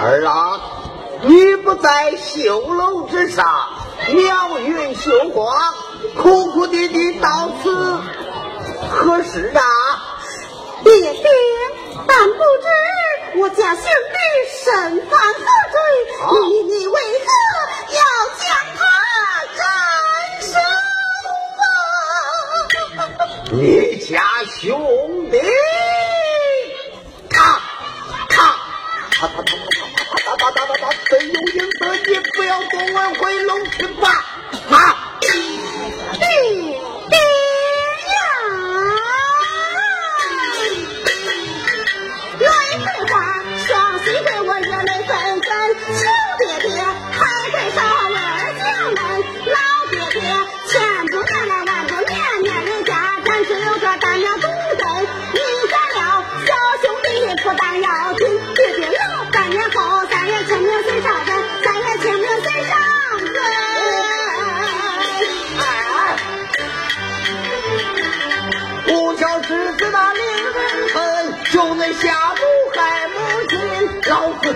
二郎你不在绣楼之上妙云绣花苦苦啼啼到此。何时啊爹爹但不知我家兄弟身犯何罪你你为何要将他斩首啊？你家兄弟他他他他他本有银子，你不要多我，回龙去吧。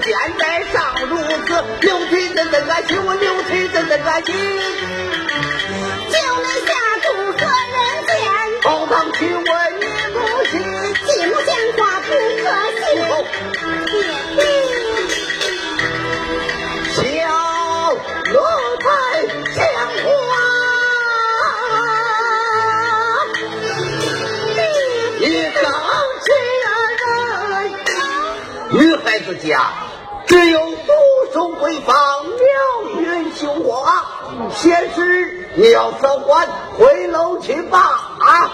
现在尚如此，牛腿真真个心，我牛腿真真个心。就那下住个人间？包藏娶我女不娶，金钱花不可信。小奴才想花，你刚起人，女孩子家。只有独守闺房，妙语休我啊。仙师，你要走，还回楼去吧。啊。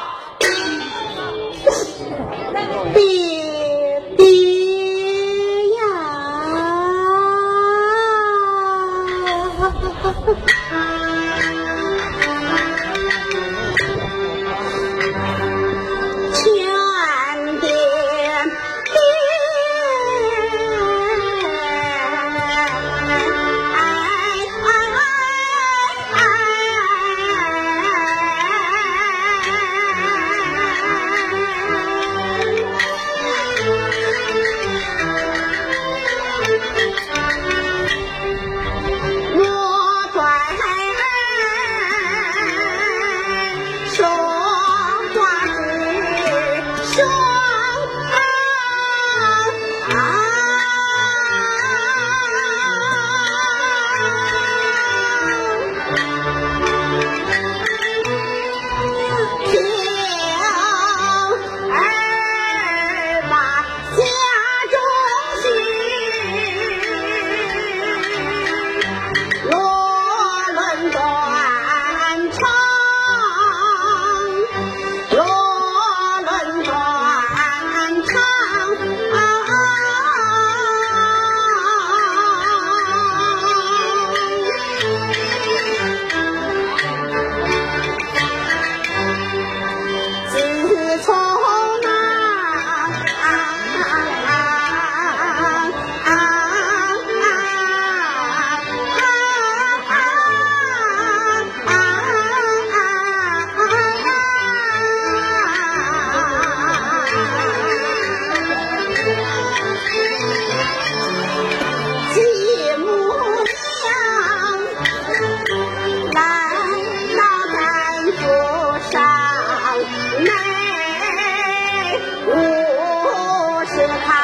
คุณค่ะ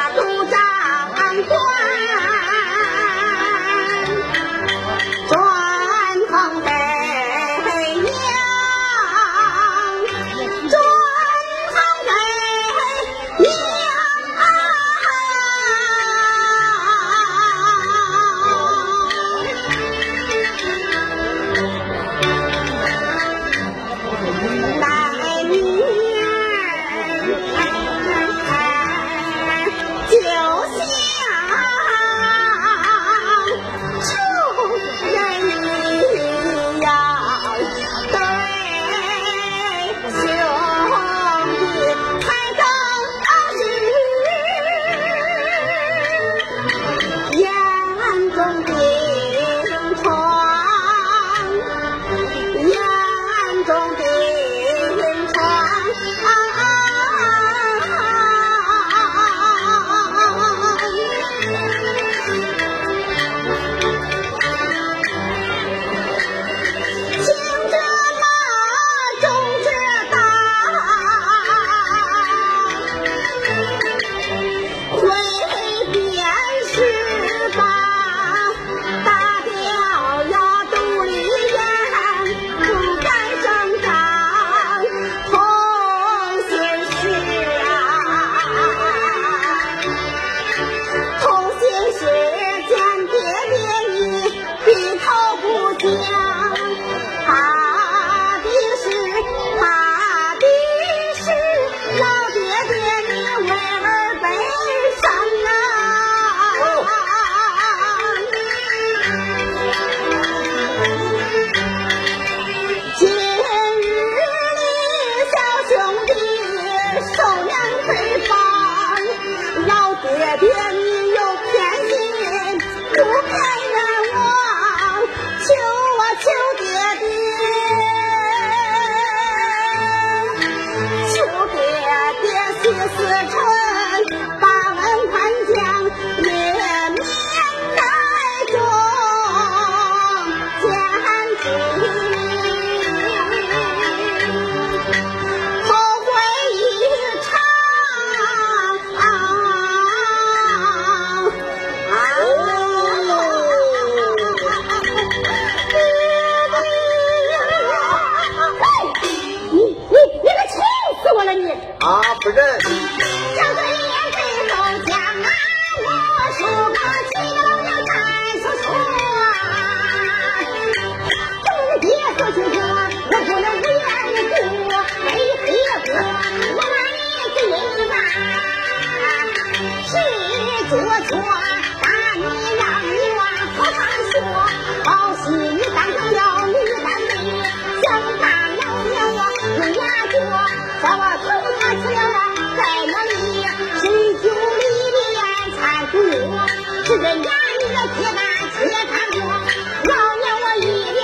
一个铁打铁砍过老娘我一脸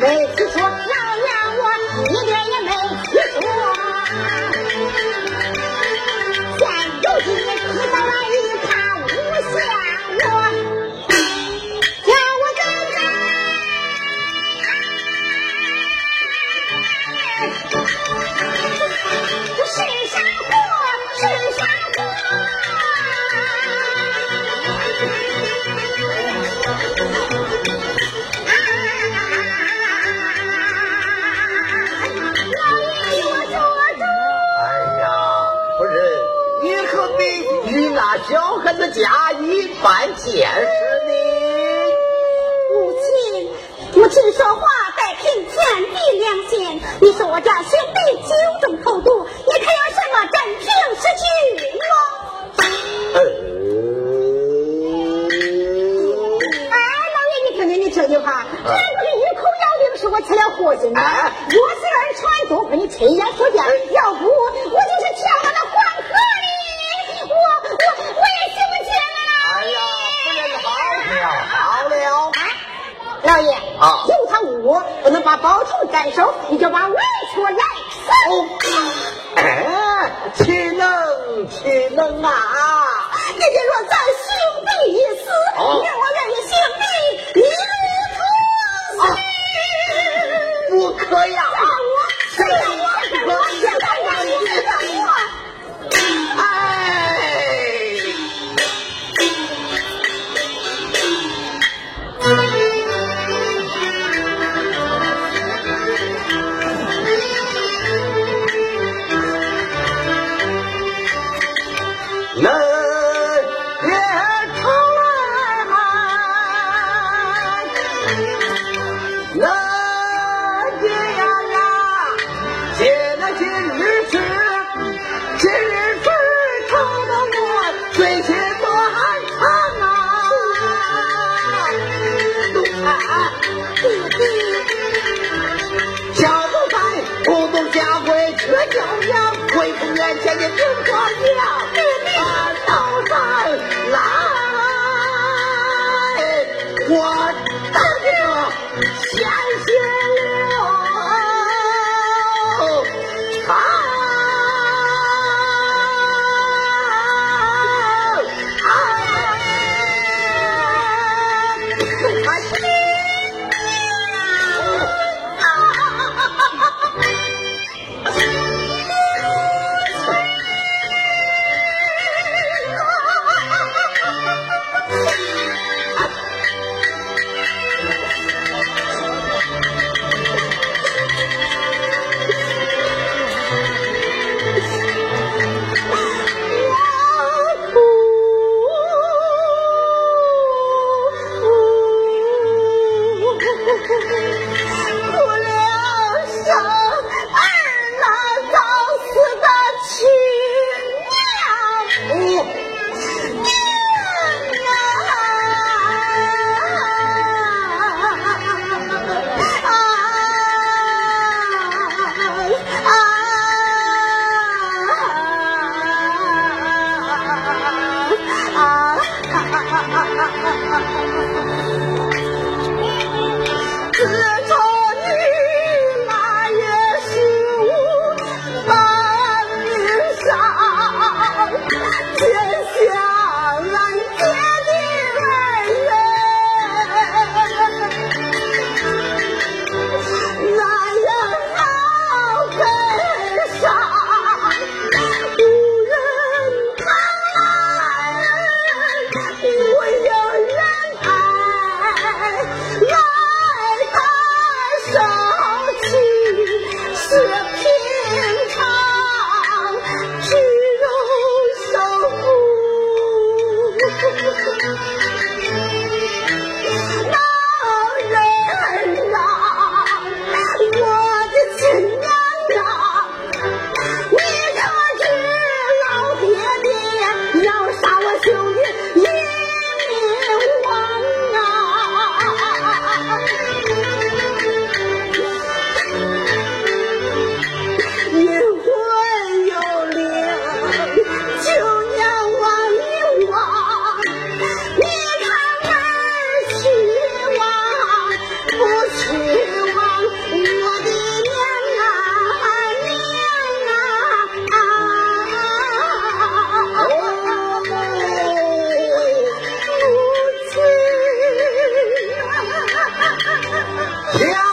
委小孩子家，一般见识的。母亲，母亲说话得凭天地良心。你说我家兄弟酒中投毒，你可有什么真凭实据吗？哎，老爷，你听听，你听听话，俺不是一口咬定是我吃了祸心吗？我心儿传毒，你亲眼所见，要不我。老爷，啊，进他我不能把宝图占手，你就把外出来收。哎，岂能，岂能啊！Hallelujah. Yeah!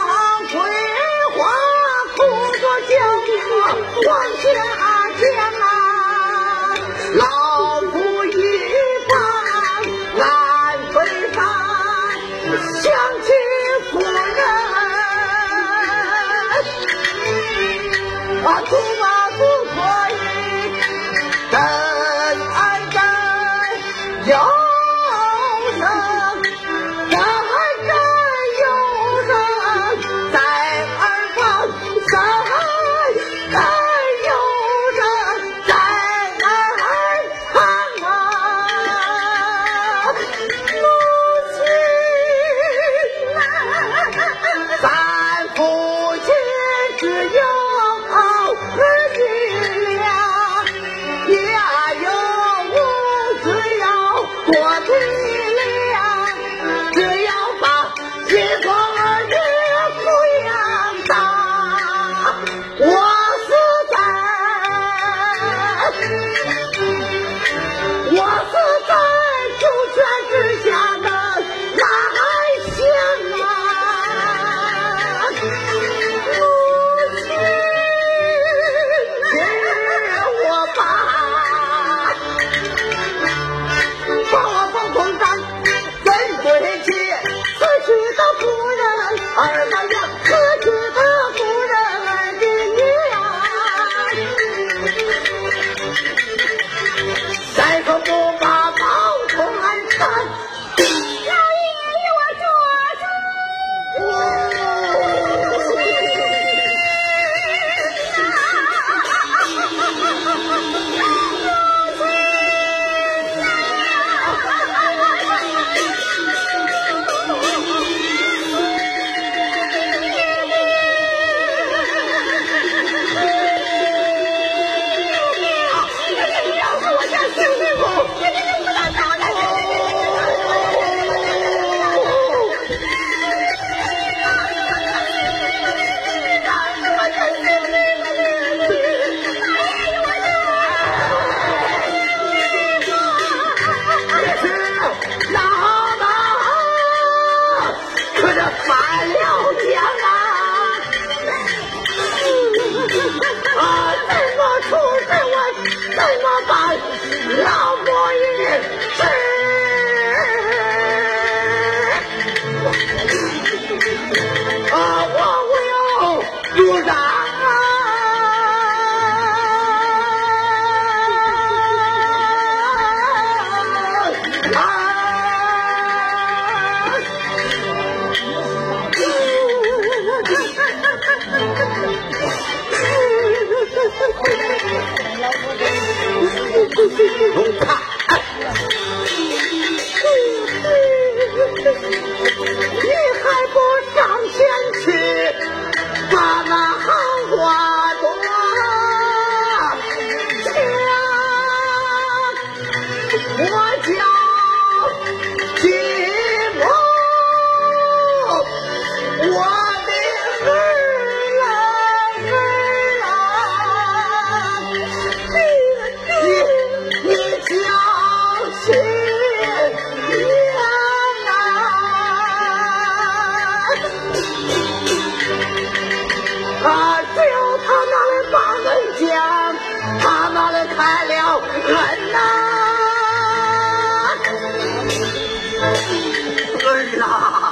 花。去！